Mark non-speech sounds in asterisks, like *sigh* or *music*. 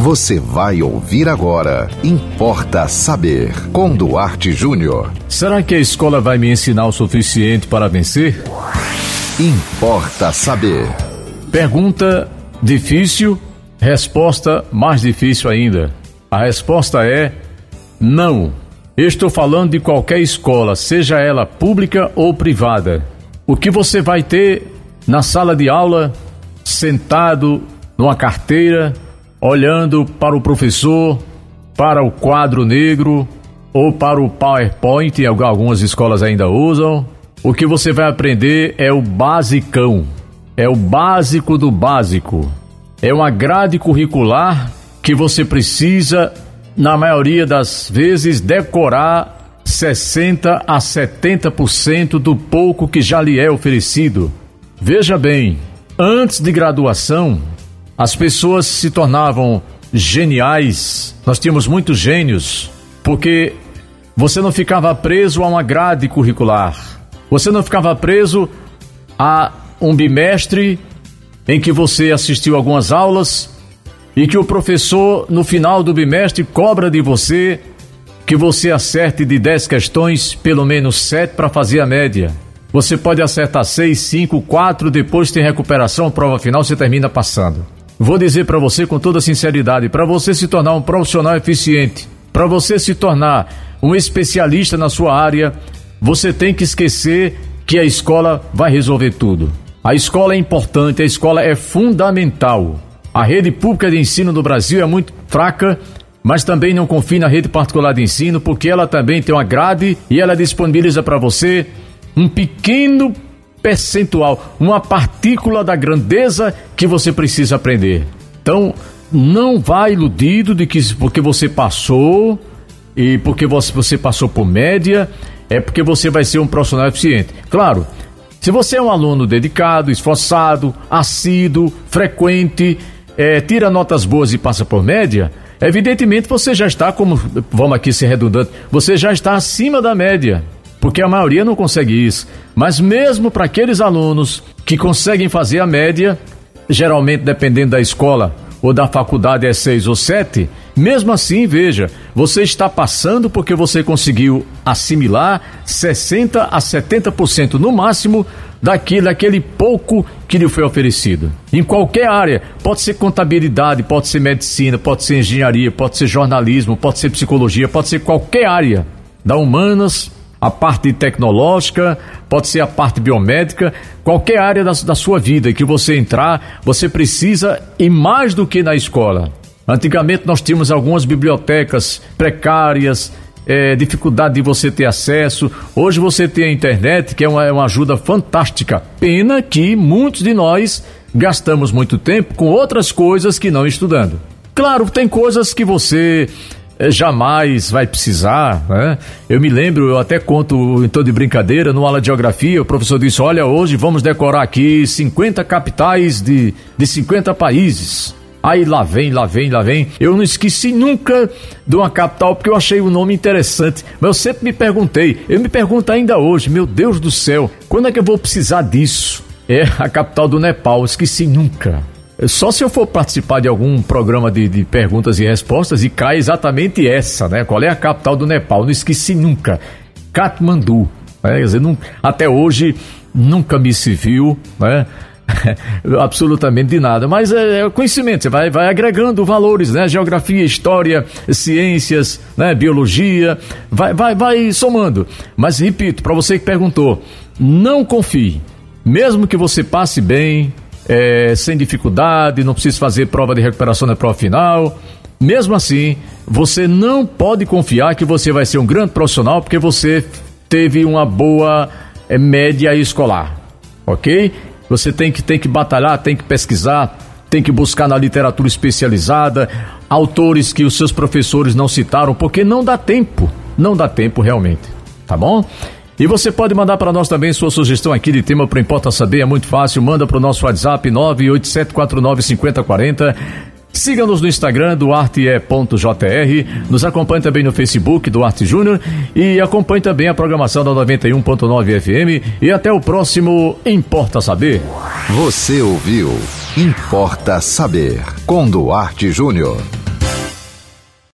Você vai ouvir agora. Importa saber. Com Duarte Júnior. Será que a escola vai me ensinar o suficiente para vencer? Importa saber. Pergunta difícil, resposta mais difícil ainda. A resposta é não. Estou falando de qualquer escola, seja ela pública ou privada. O que você vai ter na sala de aula, sentado numa carteira, olhando para o professor, para o quadro negro ou para o PowerPoint, algumas escolas ainda usam. O que você vai aprender é o basicão, é o básico do básico. É uma grade curricular que você precisa, na maioria das vezes, decorar 60 a 70% do pouco que já lhe é oferecido. Veja bem, antes de graduação, as pessoas se tornavam geniais, nós tínhamos muitos gênios, porque você não ficava preso a uma grade curricular, você não ficava preso a um bimestre em que você assistiu algumas aulas e que o professor, no final do bimestre, cobra de você que você acerte de 10 questões, pelo menos 7 para fazer a média. Você pode acertar 6, 5, 4, depois tem recuperação, prova final, você termina passando. Vou dizer para você com toda sinceridade: para você se tornar um profissional eficiente, para você se tornar um especialista na sua área, você tem que esquecer que a escola vai resolver tudo. A escola é importante, a escola é fundamental. A rede pública de ensino do Brasil é muito fraca, mas também não confie na rede particular de ensino, porque ela também tem uma grade e ela disponibiliza para você um pequeno percentual, uma partícula da grandeza que você precisa aprender. Então, não vá iludido de que porque você passou e porque você, passou por média, é porque você vai ser um profissional eficiente. Claro, se você é um aluno dedicado, esforçado, assíduo, frequente, é, tira notas boas e passa por média, evidentemente você já está, como vamos aqui ser redundante, você já está acima da média porque a maioria não consegue isso. Mas mesmo para aqueles alunos que conseguem fazer a média, geralmente dependendo da escola ou da faculdade é 6 ou 7, mesmo assim, veja, você está passando porque você conseguiu assimilar 60 a 70% no máximo daquilo, daquele pouco que lhe foi oferecido. Em qualquer área, pode ser contabilidade, pode ser medicina, pode ser engenharia, pode ser jornalismo, pode ser psicologia, pode ser qualquer área da humanas a parte tecnológica, pode ser a parte biomédica, qualquer área da, da sua vida que você entrar, você precisa e mais do que na escola. Antigamente nós tínhamos algumas bibliotecas precárias, é, dificuldade de você ter acesso. Hoje você tem a internet, que é uma, é uma ajuda fantástica. Pena que muitos de nós gastamos muito tempo com outras coisas que não estudando. Claro, tem coisas que você jamais vai precisar, né? Eu me lembro, eu até conto em tom de brincadeira, no aula de geografia, o professor disse: Olha, hoje vamos decorar aqui 50 capitais de, de 50 países. Aí lá vem, lá vem, lá vem. Eu não esqueci nunca de uma capital porque eu achei o nome interessante. Mas eu sempre me perguntei, eu me pergunto ainda hoje, meu Deus do céu, quando é que eu vou precisar disso? É a capital do Nepal, esqueci nunca. Só se eu for participar de algum programa de, de, perguntas e respostas e cai exatamente essa, né? Qual é a capital do Nepal? Não esqueci nunca. Katmandu. Né? Quer dizer, não, até hoje nunca me se viu, né? *laughs* absolutamente de nada, mas é, é, conhecimento, você vai, vai agregando valores, né? Geografia, história, ciências, né? biologia, vai, vai, vai somando. Mas repito, para você que perguntou, não confie. Mesmo que você passe bem, é, sem dificuldade, não precisa fazer prova de recuperação na prova final. Mesmo assim, você não pode confiar que você vai ser um grande profissional porque você teve uma boa é, média escolar, ok? Você tem que, tem que batalhar, tem que pesquisar, tem que buscar na literatura especializada, autores que os seus professores não citaram, porque não dá tempo, não dá tempo realmente, tá bom? E você pode mandar para nós também sua sugestão aqui de tema para Importa Saber, é muito fácil, manda para o nosso WhatsApp 987495040. Siga-nos no Instagram, duarte.jr. Nos acompanhe também no Facebook, Duarte Júnior. E acompanhe também a programação da 91.9 FM. E até o próximo Importa Saber. Você ouviu Importa Saber, com Duarte Júnior.